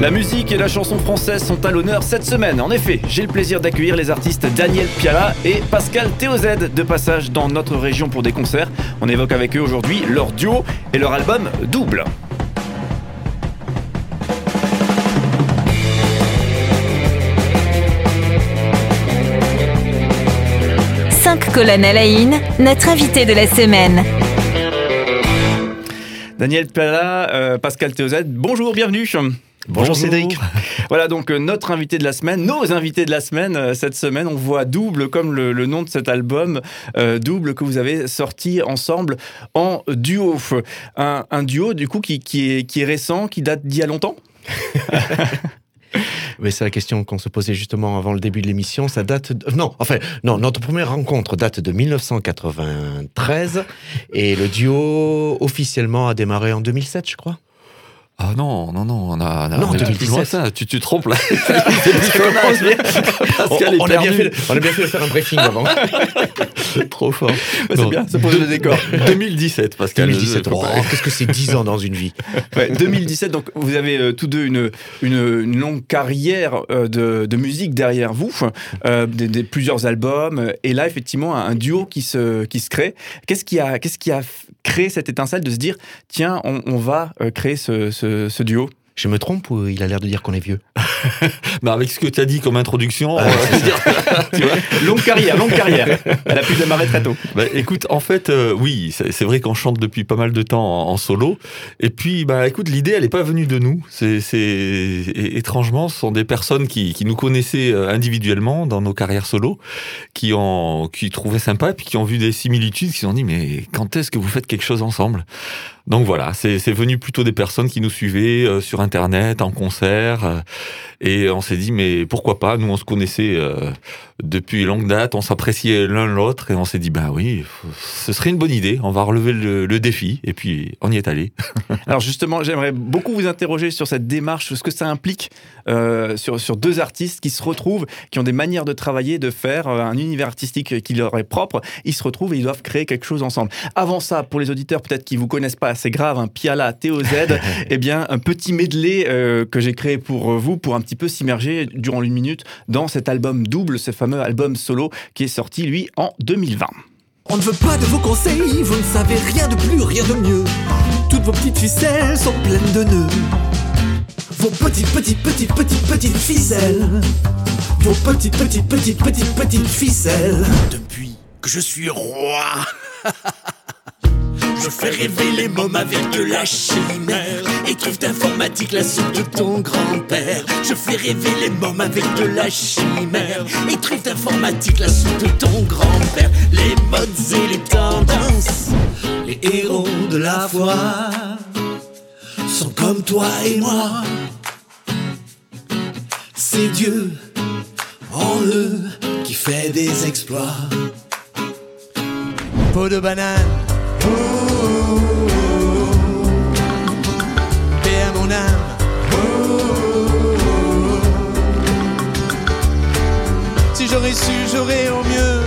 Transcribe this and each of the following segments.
La musique et la chanson française sont à l'honneur cette semaine. En effet, j'ai le plaisir d'accueillir les artistes Daniel Piala et Pascal Théozède de passage dans notre région pour des concerts. On évoque avec eux aujourd'hui leur duo et leur album Double. Cinq colonnes à la une, notre invité de la semaine. Daniel Piala, euh, Pascal Théozède, bonjour, bienvenue. Bonjour, Cédric. Voilà donc euh, notre invité de la semaine, nos invités de la semaine. euh, cette semaine, on voit Double comme le, le nom de cet album, euh, Double que vous avez sorti ensemble en duo. Un, un duo du coup qui, qui est, qui est récent, qui date d'il y a longtemps? Oui, c'est la question qu'on se posait justement avant le début de l'émission. Ça date. de- Non, enfin, non, notre première rencontre date de 1993 et le duo officiellement a démarré en 2007, je crois. Ah non, non, non, on a, on a Non, on est 2017. plus loin ça. Tu, tu te trompes là. C'est plus on, a bien fait, on a bien fait de faire un briefing avant. Trop fort. C'est bien, ça pose le décor. 2017, Pascal. 2017. Je- Oh, Qu'est-ce que c'est 10 ans dans une vie Ouais, 2017, donc vous avez euh, tous deux une, une, une longue carrière euh, de, de musique derrière vous, euh, des, des- plusieurs albums, euh, et là effectivement un, un duo qui se, qui se crée. Qu'est-ce qui, a, qu'est-ce qui a créé cette étincelle de se dire, tiens, on, on va euh, créer ce, ce, duo. Je me trompe ou il a l'air de dire qu'on est vieux? Bah, avec ce que tu as dit comme introduction, euh, tu vois, Longue carrière, longue carrière. Elle a pu démarrer très tôt. Bah, écoute, en fait, euh, oui, c'est vrai qu'on chante depuis pas mal de temps en, en solo. Et puis, bah, écoute, l'idée, elle n'est pas venue de nous. C'est, étrangement, ce sont des personnes qui, qui nous connaissaient euh, individuellement dans nos carrières solo, qui ont, qui trouvaient sympa, puis qui ont vu des similitudes, qui se sont dit, mais quand est-ce que vous faites quelque chose ensemble? Donc voilà, c'est c'est venu plutôt des personnes qui nous suivaient euh, sur Internet, en concert, euh, et on s'est dit, mais pourquoi pas? Nous, on se connaissait. euh, depuis longue date, on s'appréciait l'un l'autre et on s'est dit, ben oui, ce serait une bonne idée, on va relever le, le défi et puis on y est allé. Alors justement, j'aimerais beaucoup vous interroger sur cette démarche, ce que ça implique euh, sur, sur deux artistes qui se retrouvent, qui ont des manières de travailler, de faire, euh, un univers artistique qui leur est propre. Ils se retrouvent et ils doivent créer quelque chose ensemble. Avant ça, pour les auditeurs peut-être qui vous connaissent pas, c'est grave, un Piala TOZ, eh bien un petit medley euh, que j'ai créé pour vous, pour un petit peu s'immerger durant une minute dans cet album double, ce fameux album solo qui est sorti lui en 2020. On ne veut pas de vos conseils, vous ne savez rien de plus, rien de mieux. Toutes vos petites ficelles sont pleines de nœuds. Vos petites, petites, petites, petites, petites ficelles. Vos petites, petites, petites, petites, petites ficelles. Depuis que je suis roi. Je fais rêver les mômes avec de la chimère. Et trouve d'informatique la soupe de ton grand-père. Je fais rêver les mômes avec de la chimère. Trouve d'informatique la soupe de ton grand-père. Les modes et les tendances Les héros de la foi Sont comme toi et moi. C'est Dieu en eux qui fait des exploits. Peau de banane paix à mon âme. Si j'aurais su, j'aurais au mieux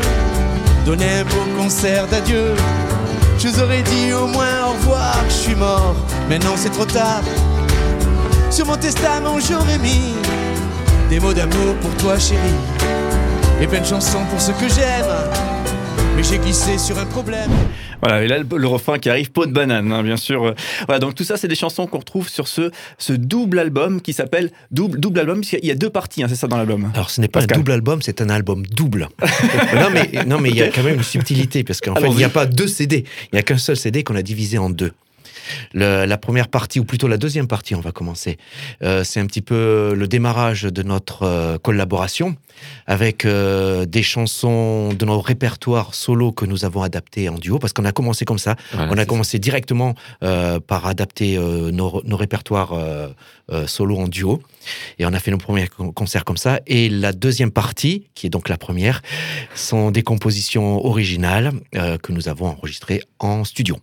donné un beau concert d'adieu. Je vous aurais dit au moins au revoir, je suis mort. Maintenant c'est trop tard. Sur mon testament, j'aurais mis des mots d'amour pour toi, chérie. Et plein de chansons pour ceux que j'aime. Mais j'ai glissé sur un problème. Voilà, et là, le, le refrain qui arrive, peau de banane, hein, bien sûr. Voilà, donc tout ça, c'est des chansons qu'on retrouve sur ce, ce double album qui s'appelle Double, double album, puisqu'il y a deux parties, hein, c'est ça dans l'album. Alors, ce n'est pas Pascal. un double album, c'est un album double. non, mais non, mais il y a quand même une subtilité parce qu'en fait, il n'y a pas deux CD. Il n'y a qu'un seul CD qu'on a divisé en deux. Le- la première partie, ou plutôt la deuxième partie, on va commencer. Euh, c'est un petit peu le démarrage de notre euh, collaboration avec euh, des chansons de nos répertoires solo que nous avons adaptés en duo, parce qu'on a commencé comme ça. Voilà, on a commencé directement euh, par adapter nos, nos répertoires solo en duo. Et on a fait nos premiers con- concerts comme ça. Et la deuxième partie, qui est donc la première, sont des compositions originales que nous avons enregistrées en studio.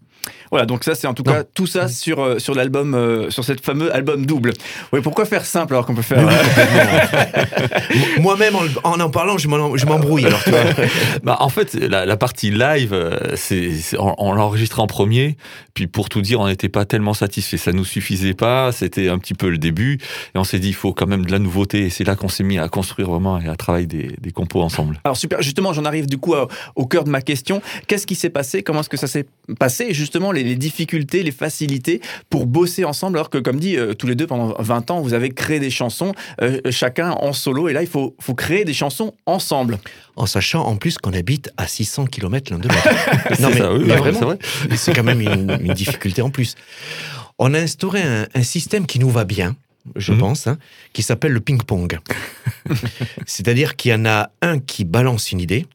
Voilà, donc ça c'est en tout cas tout ça sur, euh, sur l'album, euh, sur cette fameux album double. Oui, pourquoi faire simple alors qu'on peut faire... Moi-même, en, en, parlant, je m'embrouille. alors, tu vois. bah, en fait, la, la partie live, euh, c'est, on, on l'a enregistré en premier, puis pour tout dire, on n'était pas tellement satisfait. Ça nous suffisait pas, c'était un petit peu le début, et on s'est dit, il faut quand même de la nouveauté, et c'est là qu'on s'est mis à construire vraiment et à travailler des, des compos ensemble. Alors super, justement, j'en arrive du coup au cœur de ma question. Qu'est-ce qui s'est passé? Comment est-ce que ça s'est passé justement, les, les, difficultés, les facilités pour bosser ensemble, alors que comme dit, euh, tous les deux, pendant 20 ans, vous avez créé des chansons, euh, chacun en solo, et là, il faut, faut créer des chansons ensemble. En sachant en plus qu'on habite à 600 km l'un de l'autre. non mais, ça, oui, mais vraiment, c'est quand même une, une, difficulté en plus. On a instauré un, un système qui nous va bien, je mmh. pense, hein, qui s'appelle le ping-pong. C'est-à-dire qu'il y en a un qui balance une idée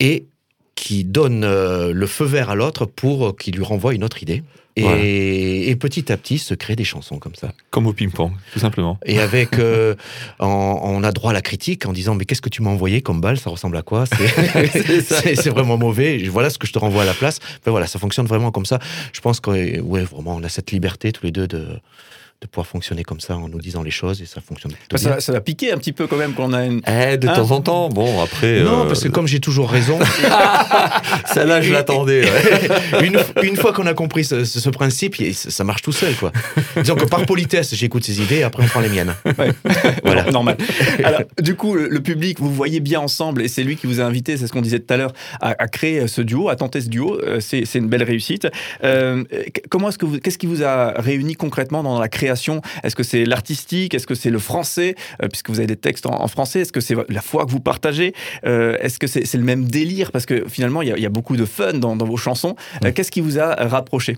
et qui donne euh, le feu vert à l'autre pour euh, qu'il lui renvoie une autre idée. Et, voilà. et, petit à petit se créent des chansons comme ça. Comme au ping-pong, tout simplement. Et avec, euh, on, on, a droit à la critique en disant mais qu'est-ce que tu m'as envoyé comme balle? Ça ressemble à quoi? C'est vraiment mauvais. Voilà ce que je te renvoie à la place. Enfin, voilà, ça fonctionne vraiment comme ça. Je pense que ouais, vraiment on a cette liberté tous les deux de de pouvoir fonctionner comme ça en nous disant les choses et ça fonctionne bah ça, ça, va piquer un petit peu quand même quand on a une. Eh, de hein temps en temps. Bon, après. Non, euh... parce que comme j'ai toujours raison. Celle-là, je l'attendais. Ouais. une, une, fois qu'on a compris ce, ce, principe, ça marche tout seul, quoi. Disons que par politesse, j'écoute ses idées et après on prend les miennes. Ouais. voilà. Normal. Alors, du coup, le, le, public, vous voyez bien ensemble et c'est lui qui vous a invité, c'est ce qu'on disait tout à l'heure, à, à, créer ce duo, à tenter ce duo. Euh, c'est une belle réussite. Euh, comment est-ce que vous, qu'est-ce qui vous a réuni concrètement dans la création est-ce que c'est l'artistique? Est-ce que c'est le français? Euh, Puisque vous avez des textes en, en français. Est-ce que c'est la foi que vous partagez? Euh, Est-ce que c'est le même délire? Parce que finalement, il y, y, a beaucoup de fun dans, dans vos chansons. Euh, Qu'est-ce qui vous a rapproché?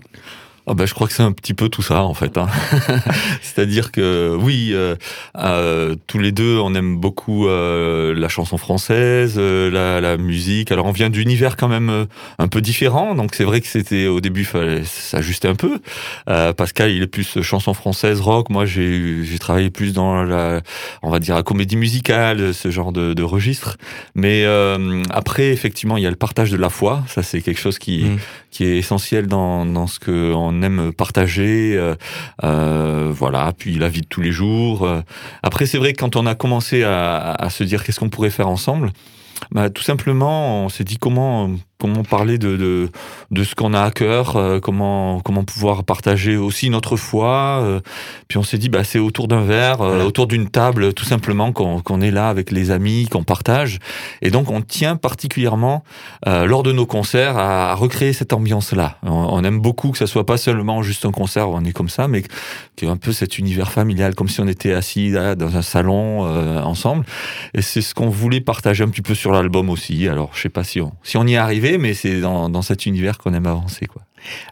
Ben, je crois que c'est un petit peu tout ça en fait. Hein. C'est-à-dire que oui, euh, euh, tous les deux, on aime beaucoup euh, la chanson française, euh, la, la, musique. Alors on vient d'univers quand même euh, un peu différent, donc c'est vrai que c'était au début fallait s'ajuster un peu. Euh, Pascal, il est plus chanson française, rock. Moi, j'ai j'ai travaillé plus dans la, on va dire la comédie musicale, ce genre de, de registre. Mais après, effectivement, il y a le partage de la foi. Ça, c'est quelque chose qui mmh. qui est essentiel dans dans ce que on on aime partager, euh, euh, voilà. Puis la vie de tous les jours. Après, c'est vrai que quand on a commencé à, à se dire qu'est-ce qu'on pourrait faire ensemble, bah, tout simplement, on s'est dit comment comment parler de, de, de ce qu'on a à cœur, euh, comment, comment pouvoir partager aussi notre foi. Euh, puis on s'est dit, bah, c'est autour d'un verre, euh, voilà. autour d'une table, tout simplement, qu'on qu est là avec les amis, qu'on partage. Et donc, on tient particulièrement, lors de nos concerts, à, à recréer cette ambiance-là. On, on, aime beaucoup que ça soit pas seulement juste un concert où on est comme ça, mais qu'il y ait un peu cet univers familial, comme si on était assis là, dans un salon ensemble. Et c'est ce qu'on voulait partager un petit peu sur l'album aussi. Alors, je sais pas si on, si on y est arrivé, mais c'est dans, dans, cet univers qu'on aime avancer. Quoi.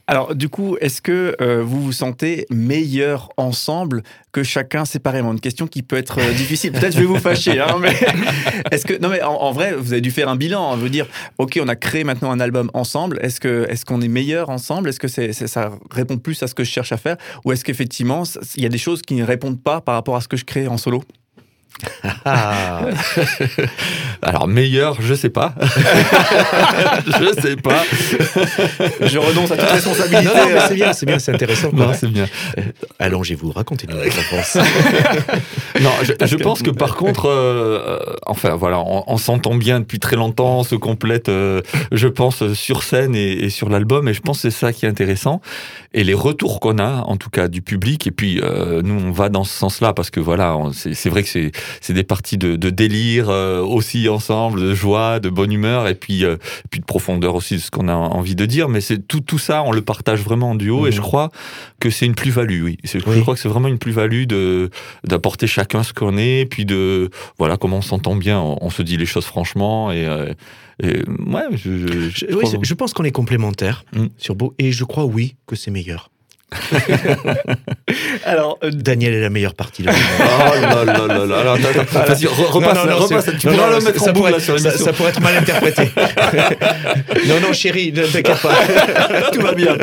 Alors, du coup, est-ce que euh, vous vous sentez meilleur ensemble que chacun séparément? Une question qui peut être euh, difficile. Peut-être je vais vous fâcher, hein, mais est-ce que non, mais en, vrai, vous avez dû faire un bilan, hein, vous dire, ok, on a créé maintenant un album ensemble. Est-ce que est-ce qu'on est meilleur ensemble? Est-ce que ça répond plus à ce que je cherche à faire, ou est-ce qu'effectivement, il y a des choses qui ne répondent pas par rapport à ce que je crée en solo? Alors meilleur, je sais pas. je sais pas. je renonce à toute responsabilité. Non, non c'est bien, c'est bien, c'est intéressant. c'est bien. Euh, Allongez-vous, racontez-nous votre réponse. non, je, je, pense que par contre, euh, enfin voilà, on, on s'entend bien depuis très longtemps, on se complète, euh, je pense, sur scène et, et sur l'album, et je pense que c'est ça qui est intéressant. Et les retours qu'on a, en tout cas du public, et puis euh, nous on va dans ce sens-là parce que voilà, c'est vrai que c'est c'est des parties de, de délire euh, aussi ensemble, de joie, de bonne humeur et puis, euh, puis de profondeur aussi de ce qu'on a envie de dire. Mais c'est tout, tout ça, on le partage vraiment en duo mmh. et je crois que c'est une plus-value. Oui. oui. je crois que c'est vraiment une plus-value de d'apporter chacun ce qu'on est, puis de voilà comment on s'entend bien. On, on, se dit les choses franchement et, euh, et ouais, je, je, je, oui, je pense qu'on est complémentaires mmh. sur beau et je crois oui que c'est meilleur. Alors, euh, Daniel est la meilleure partie. De oh là là là là. Alors, attends, attends. Vas-y, repasse, non, non, repasse. Tu pourras le mettre en boucle là, sur ça, ça pourrait être mal interprété. non, non, chérie, ne t'inquiète pas. Tout va bien.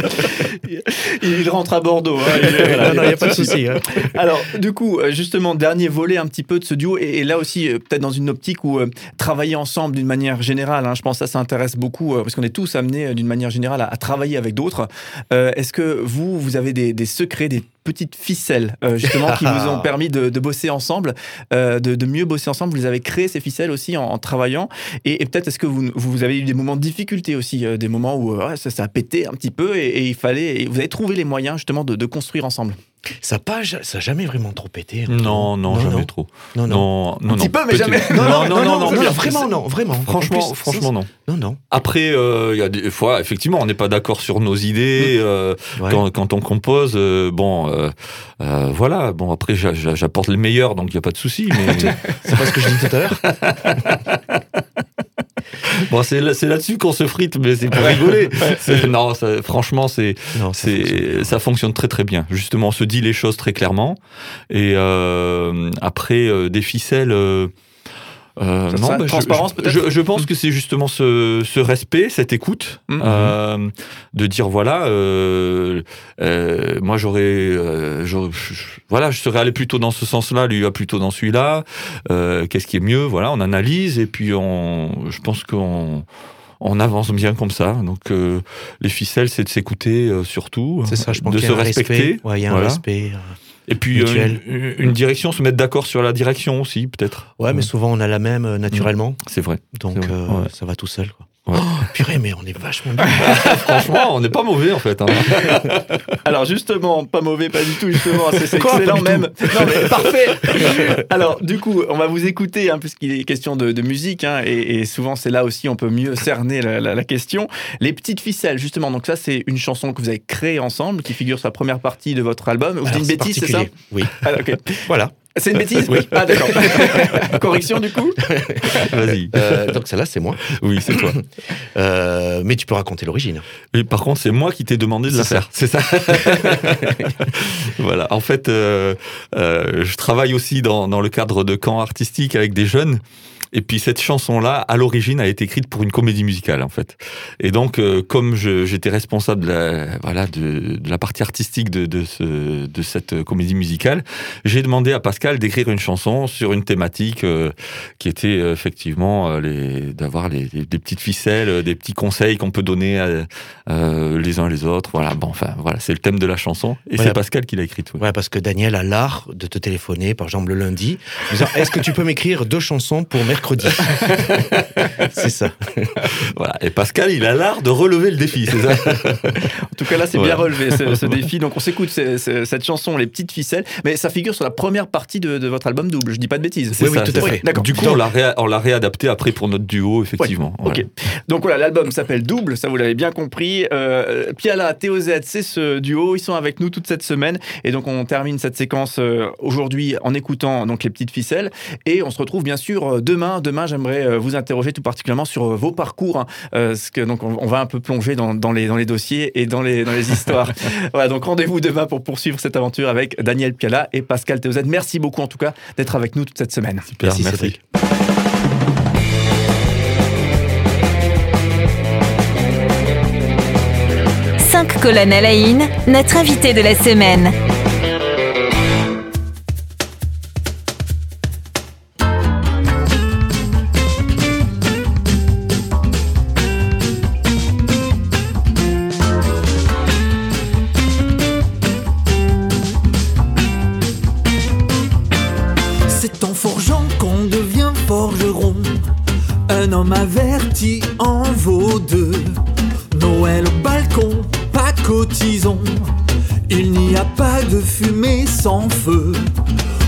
Il rentre à Bordeaux. Hein. Il, voilà, non, non, il n'y a pas de souci. Hein. Alors, du coup, euh, justement, dernier volet un petit peu de ce duo, et, et là aussi, euh, peut-être dans une optique où euh, travailler ensemble d'une manière générale, hein, je pense que ça, ça intéresse beaucoup, euh, parce qu'on est tous amenés d'une manière générale à, à travailler avec d'autres. Euh, Est-ce que vous, vous avez des, des secrets, des petites ficelles euh, justement qui vous ont permis de, de bosser ensemble, euh, de, de, mieux bosser ensemble. Vous avez créé ces ficelles aussi en, en travaillant. Et, et peut-être est-ce que vous, vous avez eu des moments de difficulté aussi, euh, des moments où ça, ça, a pété un petit peu et, et, il fallait. Et vous avez trouvé les moyens justement de, de construire ensemble? Ça n'a ça a jamais vraiment trop pété. Hein. Non, non, non, jamais non. trop. Non, non. non, Un petit peu, mais jamais. Non, non, non, non, non, non vraiment, non, vraiment. Franchement, plus, franchement, non. Non, non. Après, il euh, y a des fois, effectivement, on n'est pas d'accord sur nos idées mmh. euh, ouais. quand, quand, on compose. Euh, bon, euh, voilà. Bon, après, j'apporte les meilleurs, donc il n'y a pas de souci. Mais... C'est pas ce que je dis tout à l'heure. bon, c'est là, là-dessus qu'on se frite, mais c'est pour rigoler. non, ça, franchement, c'est, c'est, ça fonctionne très très bien. Justement, on se dit les choses très clairement. Et euh, après, euh, des ficelles. Euh, non, bah, transparence je, je, je, pense que c'est justement ce, ce, respect, cette écoute, mm -hmm. euh, de dire voilà, euh, moi j'aurais, voilà, je serais allé plutôt dans ce sens-là, lui va plutôt dans celui-là. Qu'est-ce qui est mieux Voilà, on analyse et puis on, je pense qu'on on avance bien comme ça. Donc euh, les ficelles, c'est de s'écouter euh, surtout, c'est ça, je pense de se respecter. Il ouais, y a un voilà. respect. Euh, et puis euh, une, une, direction, se mettre d'accord sur la direction aussi, peut-être. Ouais, mais souvent on a la même euh, naturellement. C'est vrai. Donc vrai. Ouais. ça va tout seul. Quoi. Ouais. Oh, purée, mais on est vachement bien. Franchement, on n'est pas mauvais en fait. Hein. Alors justement, pas mauvais, pas du tout, justement, c'est excellent même. Non mais parfait. Alors du coup, on va vous écouter, hein, puisqu'il est question de, de musique, hein, et, et, souvent c'est là aussi on peut mieux cerner la, la, la, question. Les petites ficelles, justement, donc ça c'est une chanson que vous avez créée ensemble, qui figure sur la première partie de votre album. Vous dites une bêtise, c'est ça Oui. Ah, okay. voilà. C'est une bêtise Oui. Ah d'accord. Correction du coup Vas-y. Euh, donc celle-là, c'est moi. Oui, c'est toi. Euh, mais tu peux raconter l'origine. Par contre, c'est moi qui t'ai demandé de la faire. C'est ça. voilà. En fait, euh, euh, je travaille aussi dans, dans le cadre de camps artistiques avec des jeunes. Et puis cette chanson-là, à l'origine, a été écrite pour une comédie musicale, en fait. Et donc, euh, comme j'étais responsable de la, voilà, de, de, la partie artistique de, de, ce, de cette comédie musicale, j'ai demandé à Pascal d'écrire une chanson sur une thématique euh, qui était euh, effectivement les, d'avoir les, les, des petites ficelles, des petits conseils qu'on peut donner à, les uns les autres. Voilà, bon, enfin, voilà, c'est le thème de la chanson. Et voilà. c'est Pascal qui l'a écrite. Ouais. ouais. parce que Daniel a l'art de te téléphoner, par exemple le lundi, Est-ce que tu peux m'écrire deux chansons pour mercredi mercredi. c'est ça. Voilà. Et Pascal, il a l'art de relever le défi, c'est ça En tout cas, là, c'est voilà. bien relevé ce, ce, défi. Donc, on s'écoute cette chanson, Les Petites Ficelles, mais ça figure sur la première partie de, de votre album double. Je dis pas de bêtises. Oui, oui, tout à fait. Oui, du coup, on l'a ré, réadapté après pour notre duo, effectivement. Ouais. Voilà. Ok. Donc voilà, l'album s'appelle Double, ça vous l'avez bien compris. Euh, Piala, TOZ, c'est ce duo. Ils sont avec nous toute cette semaine. Et donc, on termine cette séquence euh, aujourd'hui en écoutant donc les petites ficelles. Et on se retrouve bien sûr demain demain, j'aimerais euh, vous interroger tout particulièrement sur euh, vos parcours. Hein, euh, que, donc, on, on, va un peu plonger dans, dans, les, dans les dossiers et dans les, dans les histoires. voilà, donc rendez-vous demain pour poursuivre cette aventure avec Daniel Piala et Pascal Théozet. Merci beaucoup en tout cas d'être avec nous toute cette semaine. Super, merci. merci. Cinq colonnes à la in, notre invité de la semaine. Homme averti en vaut deux. Noël au balcon, pas cotisons. Il n'y a pas de fumée sans feu.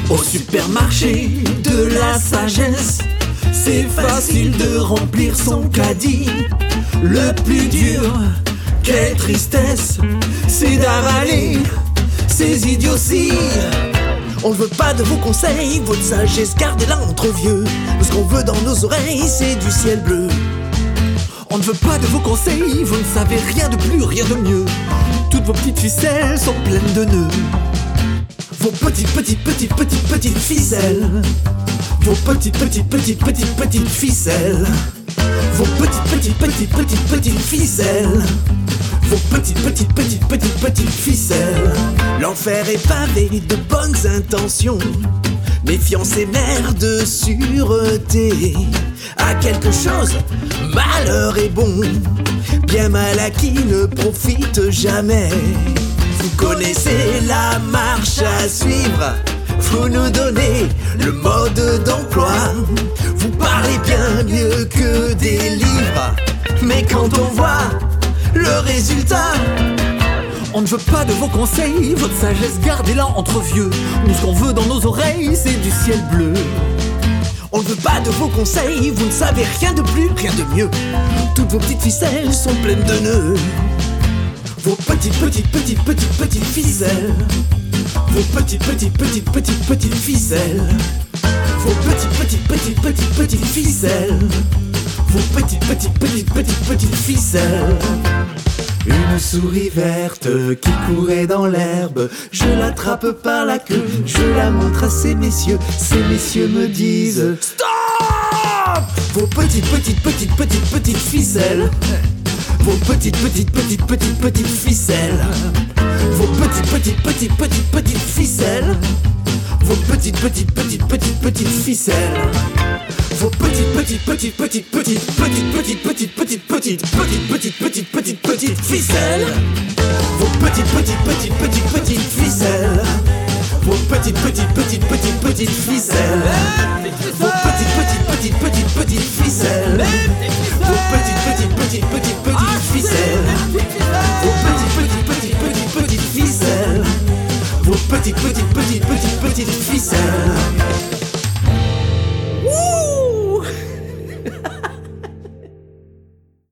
Au supermarché de la sagesse, c'est facile de remplir son caddie. Le plus dur, quelle tristesse, c'est d'avaler ces idioties. On ne veut pas de vos conseils, votre sagesse, gardez-la entre vieux. Ce qu'on veut dans nos oreilles, c'est du ciel bleu. On ne veut pas de vos conseils, vous ne savez rien de plus, rien de mieux. Toutes vos petites ficelles sont pleines de nœuds. Vos petites, petites, petites, petites, petites ficelles. Vos petites, petites, petites, petites, petites ficelles. Vos petites, petites, petites, petites, petites ficelles. Vos petites, petites, petites, petites, petites ficelles. L'enfer est pavé de bonnes intentions. Méfiance et mère de sûreté. À quelque chose, malheur est bon. Bien mal acquis ne profite jamais. Vous connaissez la marche à suivre. Vous nous donnez le mode d'emploi. Vous parlez bien mieux que des livres. Mais quand on voit le résultat, on ne veut pas de vos conseils, votre sagesse gardez-la entre vieux. Nous, ce qu'on veut dans nos oreilles, c'est du ciel bleu. On ne veut pas de vos conseils, vous ne savez rien de plus, rien de mieux. Toutes vos petites ficelles sont pleines de nœuds. Vos petites, petites, petites, petites, petites ficelles. Vos petites, petites, petites, petites, petites ficelles. Vos petites, petites, petites, petites, petites ficelles. Vos petites, petites, petites, petites, petites ficelles. Une souris verte qui courait dans l'herbe, je l'attrape par la queue, je la montre à ces messieurs, ces messieurs me disent Stop Vos petites, petites, petites, petites, petites ficelles, vos petites, petites, petites, petites, petites ficelles, vos petites, petites, petites, petites, petites ficelles, vos petites, petites, petites, petites, petites ficelles. Vos petites, petites, petites, petites, petites, petites, petites, petites, petites, petites, petites, petites, petites, petites, petites ficelles. Vos petites, petites, petites, petites, petites ficelles. Vos petites, petites, petites, petites, petites ficelles. Vos petites, petites, petites, petites, petites ficelles. Vos petites, petites, petites, petites, petites ficelles. Vos petite, petite, petite, petite, petite ficelle.